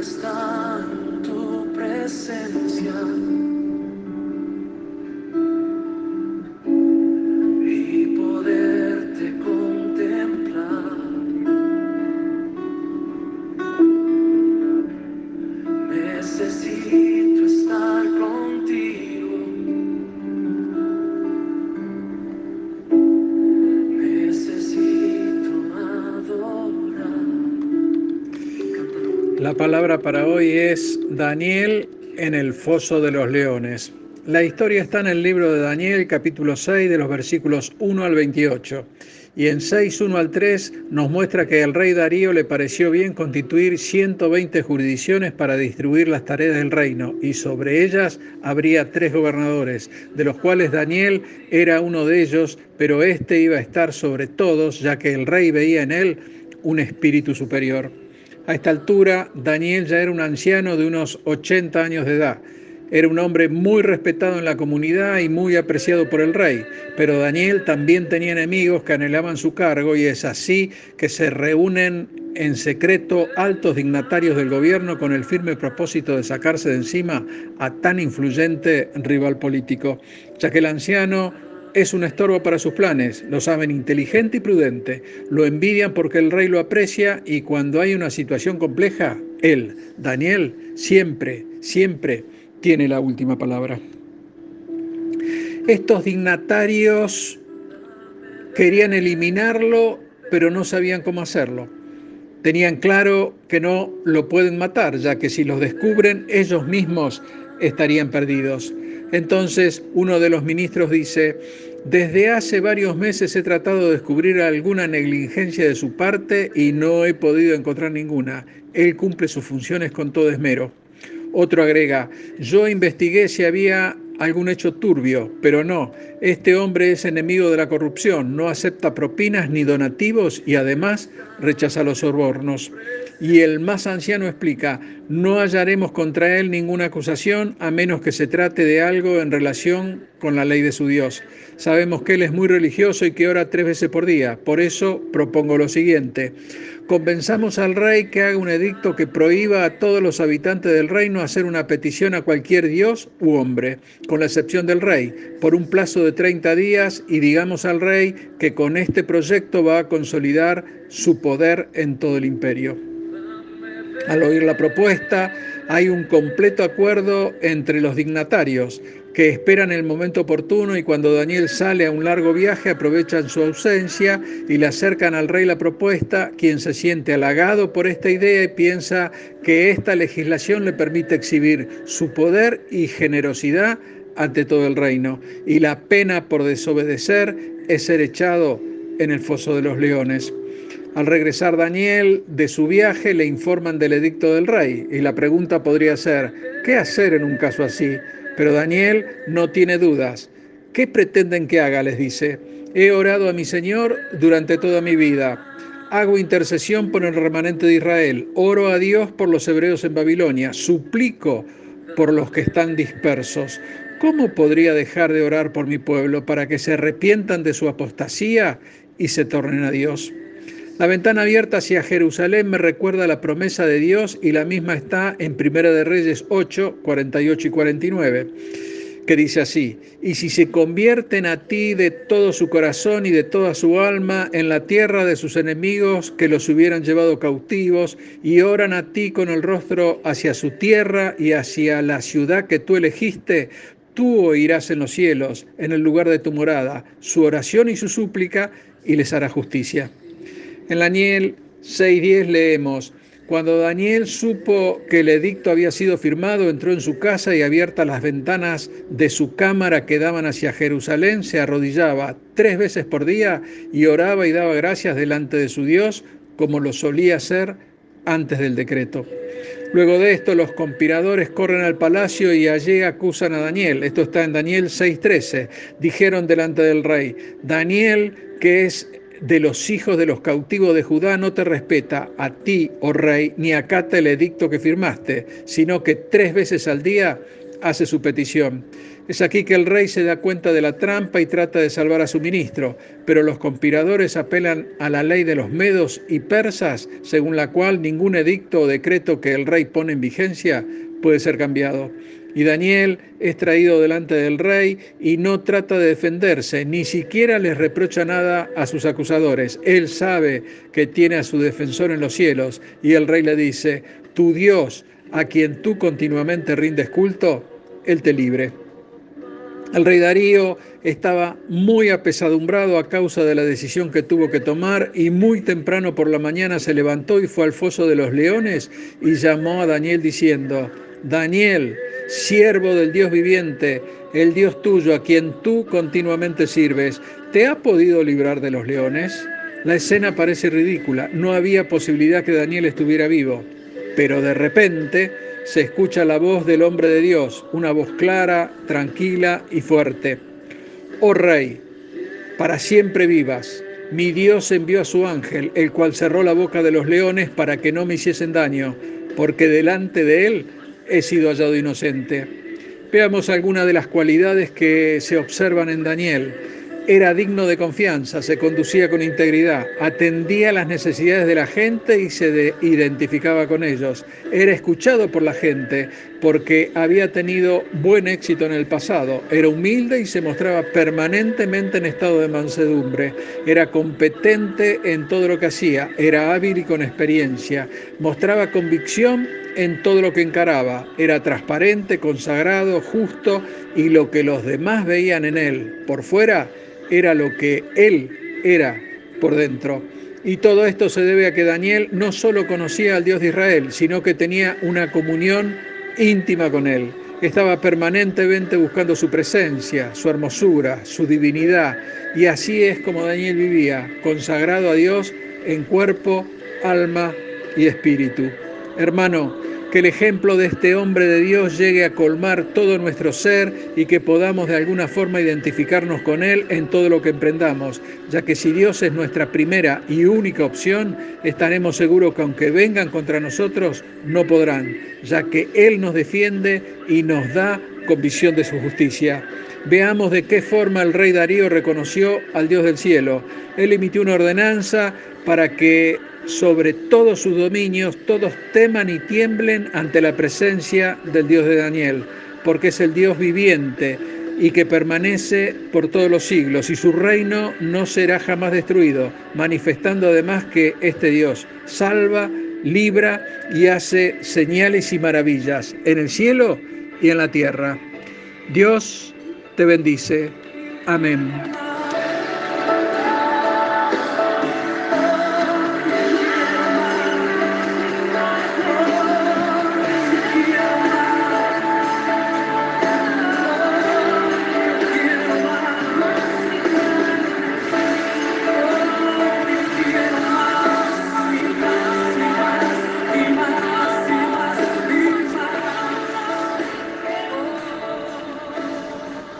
está en tu presencia. La palabra para hoy es Daniel en el foso de los leones. La historia está en el libro de Daniel, capítulo 6, de los versículos 1 al 28. Y en 6, 1 al 3 nos muestra que al rey Darío le pareció bien constituir 120 jurisdicciones para distribuir las tareas del reino, y sobre ellas habría tres gobernadores, de los cuales Daniel era uno de ellos, pero éste iba a estar sobre todos, ya que el rey veía en él un espíritu superior. A esta altura, Daniel ya era un anciano de unos 80 años de edad. Era un hombre muy respetado en la comunidad y muy apreciado por el rey, pero Daniel también tenía enemigos que anhelaban su cargo y es así que se reúnen en secreto altos dignatarios del gobierno con el firme propósito de sacarse de encima a tan influyente rival político, ya que el anciano es un estorbo para sus planes, lo saben inteligente y prudente, lo envidian porque el rey lo aprecia y cuando hay una situación compleja, él, Daniel, siempre, siempre tiene la última palabra. Estos dignatarios querían eliminarlo, pero no sabían cómo hacerlo. Tenían claro que no lo pueden matar, ya que si los descubren, ellos mismos estarían perdidos. Entonces uno de los ministros dice, desde hace varios meses he tratado de descubrir alguna negligencia de su parte y no he podido encontrar ninguna. Él cumple sus funciones con todo esmero. Otro agrega, yo investigué si había algún hecho turbio, pero no, este hombre es enemigo de la corrupción, no acepta propinas ni donativos y además rechaza los sobornos. Y el más anciano explica, no hallaremos contra él ninguna acusación a menos que se trate de algo en relación con la ley de su Dios. Sabemos que él es muy religioso y que ora tres veces por día, por eso propongo lo siguiente. Convenzamos al rey que haga un edicto que prohíba a todos los habitantes del reino hacer una petición a cualquier dios u hombre, con la excepción del rey, por un plazo de 30 días y digamos al rey que con este proyecto va a consolidar su poder en todo el imperio. Al oír la propuesta, hay un completo acuerdo entre los dignatarios, que esperan el momento oportuno y cuando Daniel sale a un largo viaje aprovechan su ausencia y le acercan al rey la propuesta, quien se siente halagado por esta idea y piensa que esta legislación le permite exhibir su poder y generosidad ante todo el reino. Y la pena por desobedecer es ser echado en el foso de los leones. Al regresar Daniel de su viaje le informan del edicto del rey y la pregunta podría ser, ¿qué hacer en un caso así? Pero Daniel no tiene dudas. ¿Qué pretenden que haga? les dice. He orado a mi Señor durante toda mi vida. Hago intercesión por el remanente de Israel. Oro a Dios por los hebreos en Babilonia. Suplico por los que están dispersos. ¿Cómo podría dejar de orar por mi pueblo para que se arrepientan de su apostasía y se tornen a Dios? La ventana abierta hacia Jerusalén me recuerda la promesa de Dios y la misma está en Primera de Reyes 8, 48 y 49, que dice así, y si se convierten a ti de todo su corazón y de toda su alma en la tierra de sus enemigos que los hubieran llevado cautivos y oran a ti con el rostro hacia su tierra y hacia la ciudad que tú elegiste, tú oirás en los cielos, en el lugar de tu morada, su oración y su súplica y les hará justicia. En Daniel 6.10 leemos, cuando Daniel supo que el edicto había sido firmado, entró en su casa y abiertas las ventanas de su cámara que daban hacia Jerusalén, se arrodillaba tres veces por día y oraba y daba gracias delante de su Dios, como lo solía hacer antes del decreto. Luego de esto, los conspiradores corren al palacio y allí acusan a Daniel. Esto está en Daniel 6:13. Dijeron delante del rey, Daniel, que es de los hijos de los cautivos de Judá no te respeta a ti, oh rey, ni acata el edicto que firmaste, sino que tres veces al día hace su petición. Es aquí que el rey se da cuenta de la trampa y trata de salvar a su ministro, pero los conspiradores apelan a la ley de los medos y persas, según la cual ningún edicto o decreto que el rey pone en vigencia puede ser cambiado. Y Daniel es traído delante del rey y no trata de defenderse, ni siquiera les reprocha nada a sus acusadores. Él sabe que tiene a su defensor en los cielos y el rey le dice, tu Dios, a quien tú continuamente rindes culto, Él te libre. El rey Darío estaba muy apesadumbrado a causa de la decisión que tuvo que tomar y muy temprano por la mañana se levantó y fue al foso de los leones y llamó a Daniel diciendo, Daniel, siervo del Dios viviente, el Dios tuyo a quien tú continuamente sirves, ¿te ha podido librar de los leones? La escena parece ridícula, no había posibilidad que Daniel estuviera vivo, pero de repente se escucha la voz del hombre de Dios, una voz clara, tranquila y fuerte. Oh Rey, para siempre vivas. Mi Dios envió a su ángel, el cual cerró la boca de los leones para que no me hiciesen daño, porque delante de él he sido hallado inocente. Veamos algunas de las cualidades que se observan en Daniel era digno de confianza, se conducía con integridad, atendía las necesidades de la gente y se identificaba con ellos. Era escuchado por la gente porque había tenido buen éxito en el pasado. Era humilde y se mostraba permanentemente en estado de mansedumbre. Era competente en todo lo que hacía. Era hábil y con experiencia. Mostraba convicción en todo lo que encaraba. Era transparente, consagrado, justo y lo que los demás veían en él. Por fuera, era lo que él era por dentro. Y todo esto se debe a que Daniel no solo conocía al Dios de Israel, sino que tenía una comunión íntima con él. Estaba permanentemente buscando su presencia, su hermosura, su divinidad. Y así es como Daniel vivía, consagrado a Dios en cuerpo, alma y espíritu. Hermano, que el ejemplo de este hombre de Dios llegue a colmar todo nuestro ser y que podamos de alguna forma identificarnos con Él en todo lo que emprendamos, ya que si Dios es nuestra primera y única opción, estaremos seguros que aunque vengan contra nosotros, no podrán, ya que Él nos defiende y nos da con visión de su justicia. Veamos de qué forma el rey Darío reconoció al Dios del cielo. Él emitió una ordenanza para que sobre todos sus dominios, todos teman y tiemblen ante la presencia del Dios de Daniel, porque es el Dios viviente y que permanece por todos los siglos, y su reino no será jamás destruido, manifestando además que este Dios salva, libra y hace señales y maravillas en el cielo y en la tierra. Dios te bendice. Amén.